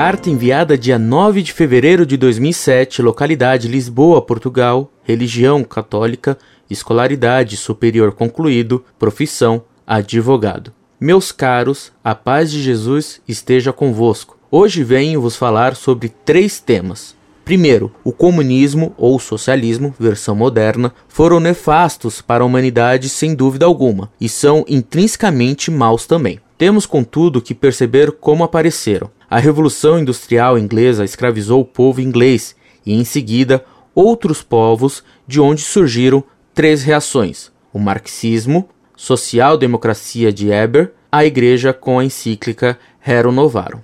Carta enviada dia 9 de fevereiro de 2007, localidade Lisboa, Portugal, religião católica, escolaridade superior concluído, profissão advogado. Meus caros, a paz de Jesus esteja convosco. Hoje venho vos falar sobre três temas. Primeiro, o comunismo ou socialismo, versão moderna, foram nefastos para a humanidade sem dúvida alguma e são intrinsecamente maus também. Temos, contudo, que perceber como apareceram. A Revolução Industrial Inglesa escravizou o povo inglês e, em seguida, outros povos de onde surgiram três reações: o marxismo, social-democracia de Weber, a Igreja com a encíclica Rerum Novarum.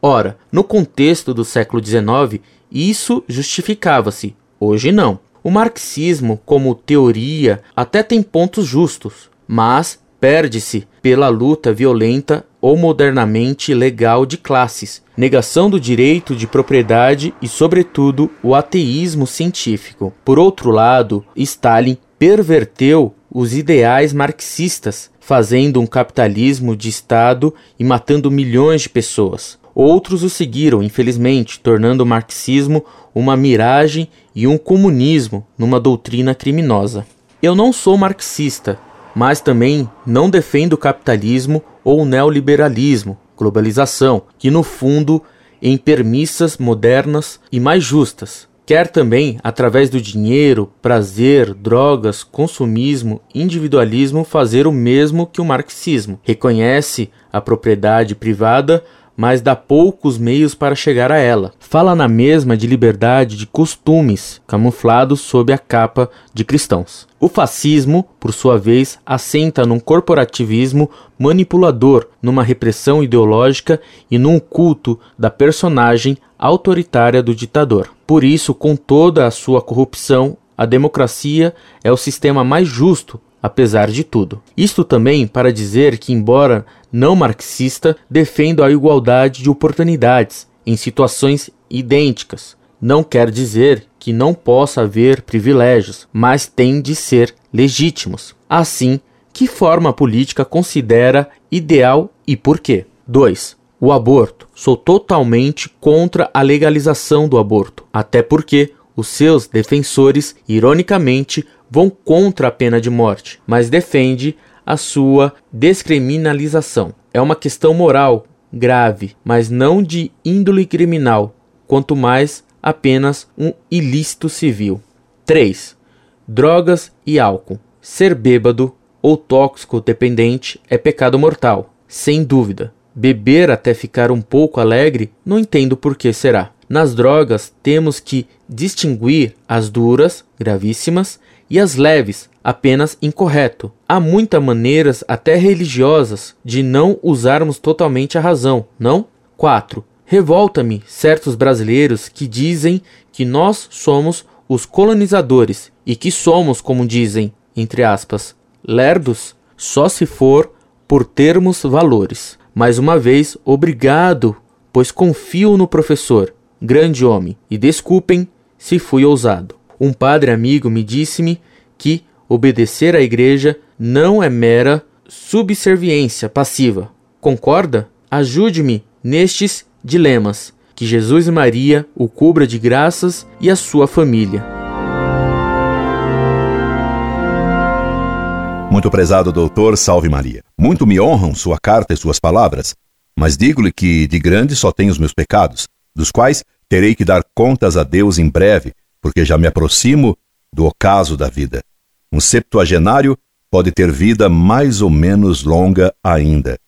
Ora, no contexto do século XIX, isso justificava-se, hoje não. O marxismo, como teoria, até tem pontos justos, mas perde-se pela luta violenta ou modernamente legal de classes, negação do direito de propriedade e, sobretudo, o ateísmo científico. Por outro lado, Stalin perverteu os ideais marxistas, fazendo um capitalismo de Estado e matando milhões de pessoas. Outros o seguiram, infelizmente, tornando o marxismo uma miragem e um comunismo numa doutrina criminosa. Eu não sou marxista, mas também não defendo o capitalismo ou o neoliberalismo, globalização, que no fundo em permissas modernas e mais justas. Quer também, através do dinheiro, prazer, drogas, consumismo, individualismo, fazer o mesmo que o marxismo. Reconhece a propriedade privada mas dá poucos meios para chegar a ela. Fala na mesma de liberdade de costumes, camuflados sob a capa de cristãos. O fascismo, por sua vez, assenta num corporativismo manipulador, numa repressão ideológica e num culto da personagem autoritária do ditador. Por isso, com toda a sua corrupção, a democracia é o sistema mais justo apesar de tudo. Isto também para dizer que, embora não marxista, defendo a igualdade de oportunidades em situações idênticas. Não quer dizer que não possa haver privilégios, mas tem de ser legítimos. Assim, que forma política considera ideal e por quê? 2. O aborto. Sou totalmente contra a legalização do aborto, até porque os seus defensores, ironicamente, vão contra a pena de morte, mas defende a sua descriminalização. É uma questão moral grave, mas não de índole criminal, quanto mais apenas um ilícito civil. 3. Drogas e álcool. Ser bêbado ou tóxico dependente é pecado mortal, sem dúvida. Beber até ficar um pouco alegre, não entendo por que será. Nas drogas, temos que distinguir as duras, gravíssimas, e as leves, apenas incorreto. Há muitas maneiras, até religiosas, de não usarmos totalmente a razão, não? 4. Revolta-me certos brasileiros que dizem que nós somos os colonizadores e que somos, como dizem, entre aspas, lerdos, só se for por termos valores. Mais uma vez, obrigado, pois confio no professor, grande homem, e desculpem se fui ousado. Um padre amigo me disse-me que obedecer à igreja não é mera subserviência passiva. Concorda? Ajude-me nestes dilemas. Que Jesus e Maria o cubra de graças e a sua família. Muito prezado doutor, salve Maria. Muito me honram sua carta e suas palavras, mas digo-lhe que de grande só tenho os meus pecados, dos quais terei que dar contas a Deus em breve, porque já me aproximo do ocaso da vida. Um septuagenário pode ter vida mais ou menos longa ainda.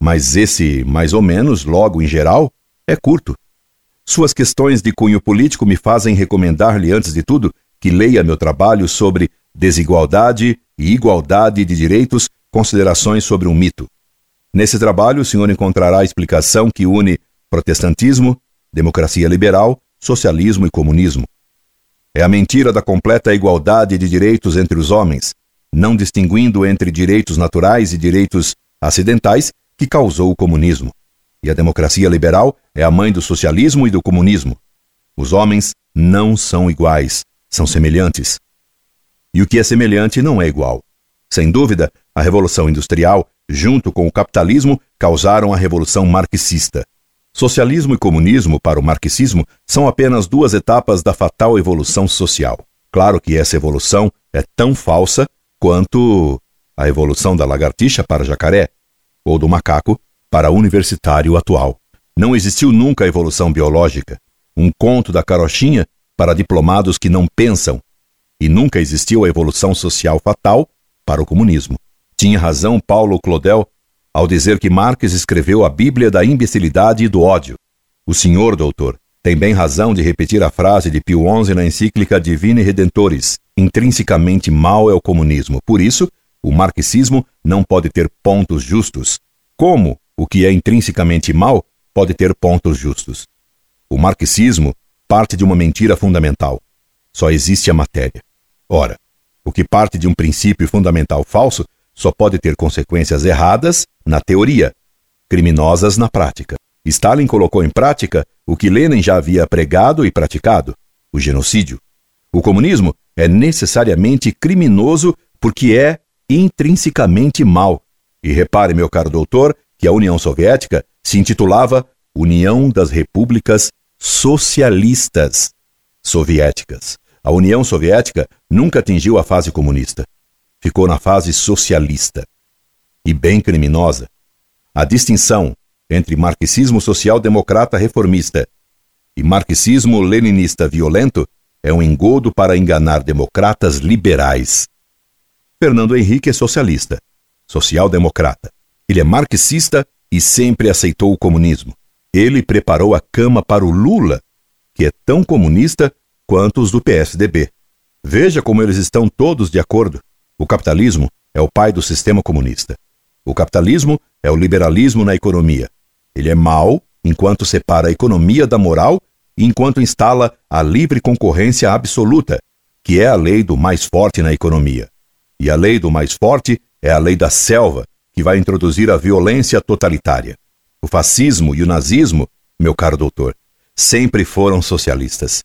Mas esse mais ou menos, logo em geral, é curto. Suas questões de cunho político me fazem recomendar-lhe, antes de tudo, que leia meu trabalho sobre desigualdade e igualdade de direitos, considerações sobre um mito. Nesse trabalho, o senhor encontrará a explicação que une protestantismo, democracia liberal, socialismo e comunismo. É a mentira da completa igualdade de direitos entre os homens, não distinguindo entre direitos naturais e direitos acidentais, que causou o comunismo. E a democracia liberal é a mãe do socialismo e do comunismo. Os homens não são iguais, são semelhantes. E o que é semelhante não é igual. Sem dúvida, a Revolução Industrial, junto com o capitalismo, causaram a Revolução Marxista. Socialismo e comunismo, para o marxismo, são apenas duas etapas da fatal evolução social. Claro que essa evolução é tão falsa quanto a evolução da lagartixa para jacaré, ou do macaco para universitário atual. Não existiu nunca a evolução biológica, um conto da carochinha para diplomados que não pensam, e nunca existiu a evolução social fatal para o comunismo. Tinha razão Paulo Claudel ao dizer que Marx escreveu a Bíblia da imbecilidade e do ódio. O senhor, doutor, tem bem razão de repetir a frase de Pio XI na encíclica Divine Redentores: intrinsecamente mal é o comunismo. Por isso, o marxismo não pode ter pontos justos. Como o que é intrinsecamente mal pode ter pontos justos? O marxismo parte de uma mentira fundamental. Só existe a matéria. Ora, o que parte de um princípio fundamental falso só pode ter consequências erradas na teoria, criminosas na prática. Stalin colocou em prática o que Lenin já havia pregado e praticado: o genocídio. O comunismo é necessariamente criminoso porque é intrinsecamente mal. E repare, meu caro doutor, que a União Soviética se intitulava União das Repúblicas Socialistas Soviéticas. A União Soviética nunca atingiu a fase comunista ficou na fase socialista e bem criminosa. A distinção entre marxismo social-democrata reformista e marxismo leninista violento é um engodo para enganar democratas liberais. Fernando Henrique é socialista, social-democrata. Ele é marxista e sempre aceitou o comunismo. Ele preparou a cama para o Lula, que é tão comunista quanto os do PSDB. Veja como eles estão todos de acordo. O capitalismo é o pai do sistema comunista. O capitalismo é o liberalismo na economia. Ele é mau enquanto separa a economia da moral e enquanto instala a livre concorrência absoluta, que é a lei do mais forte na economia. E a lei do mais forte é a lei da selva, que vai introduzir a violência totalitária. O fascismo e o nazismo, meu caro doutor, sempre foram socialistas.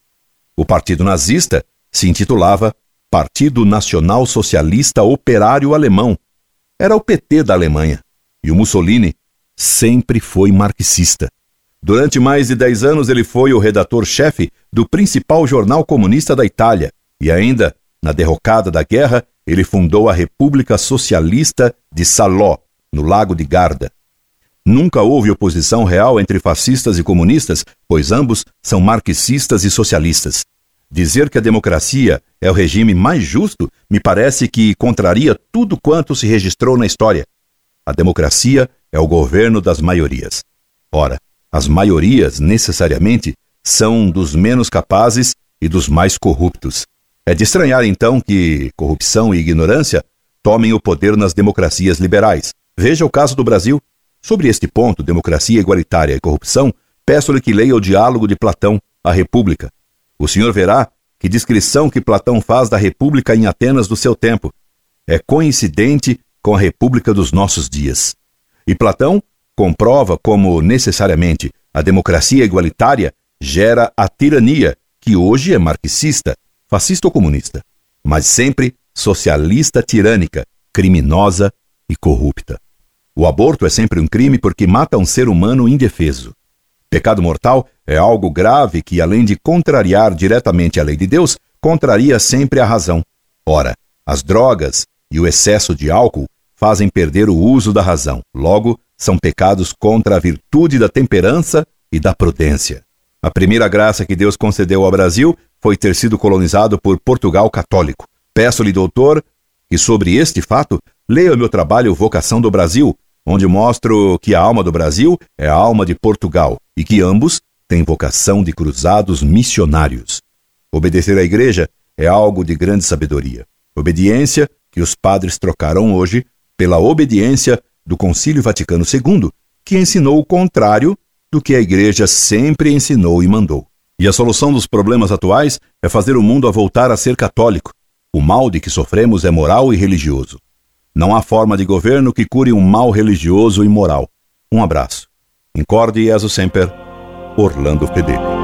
O partido nazista se intitulava Partido Nacional Socialista Operário Alemão. Era o PT da Alemanha. E o Mussolini sempre foi marxista. Durante mais de dez anos, ele foi o redator-chefe do principal jornal comunista da Itália. E ainda, na derrocada da guerra, ele fundou a República Socialista de Salò, no Lago de Garda. Nunca houve oposição real entre fascistas e comunistas, pois ambos são marxistas e socialistas. Dizer que a democracia é o regime mais justo me parece que contraria tudo quanto se registrou na história. A democracia é o governo das maiorias. Ora, as maiorias, necessariamente, são dos menos capazes e dos mais corruptos. É de estranhar, então, que corrupção e ignorância tomem o poder nas democracias liberais. Veja o caso do Brasil. Sobre este ponto, democracia igualitária e corrupção, peço-lhe que leia o diálogo de Platão, A República, o senhor verá que descrição que Platão faz da República em Atenas do seu tempo é coincidente com a República dos nossos dias. E Platão comprova como necessariamente a democracia igualitária gera a tirania, que hoje é marxista, fascista ou comunista, mas sempre socialista tirânica, criminosa e corrupta. O aborto é sempre um crime porque mata um ser humano indefeso. Pecado mortal é algo grave que, além de contrariar diretamente a lei de Deus, contraria sempre a razão. Ora, as drogas e o excesso de álcool fazem perder o uso da razão. Logo, são pecados contra a virtude da temperança e da prudência. A primeira graça que Deus concedeu ao Brasil foi ter sido colonizado por Portugal católico. Peço-lhe, doutor, que sobre este fato leia o meu trabalho Vocação do Brasil, onde mostro que a alma do Brasil é a alma de Portugal e que ambos têm vocação de cruzados missionários. Obedecer à igreja é algo de grande sabedoria. Obediência que os padres trocaram hoje pela obediência do Concílio Vaticano II, que ensinou o contrário do que a igreja sempre ensinou e mandou. E a solução dos problemas atuais é fazer o mundo a voltar a ser católico. O mal de que sofremos é moral e religioso. Não há forma de governo que cure um mal religioso e moral. Um abraço. Incorde Jesus Semper, Orlando Fedeli.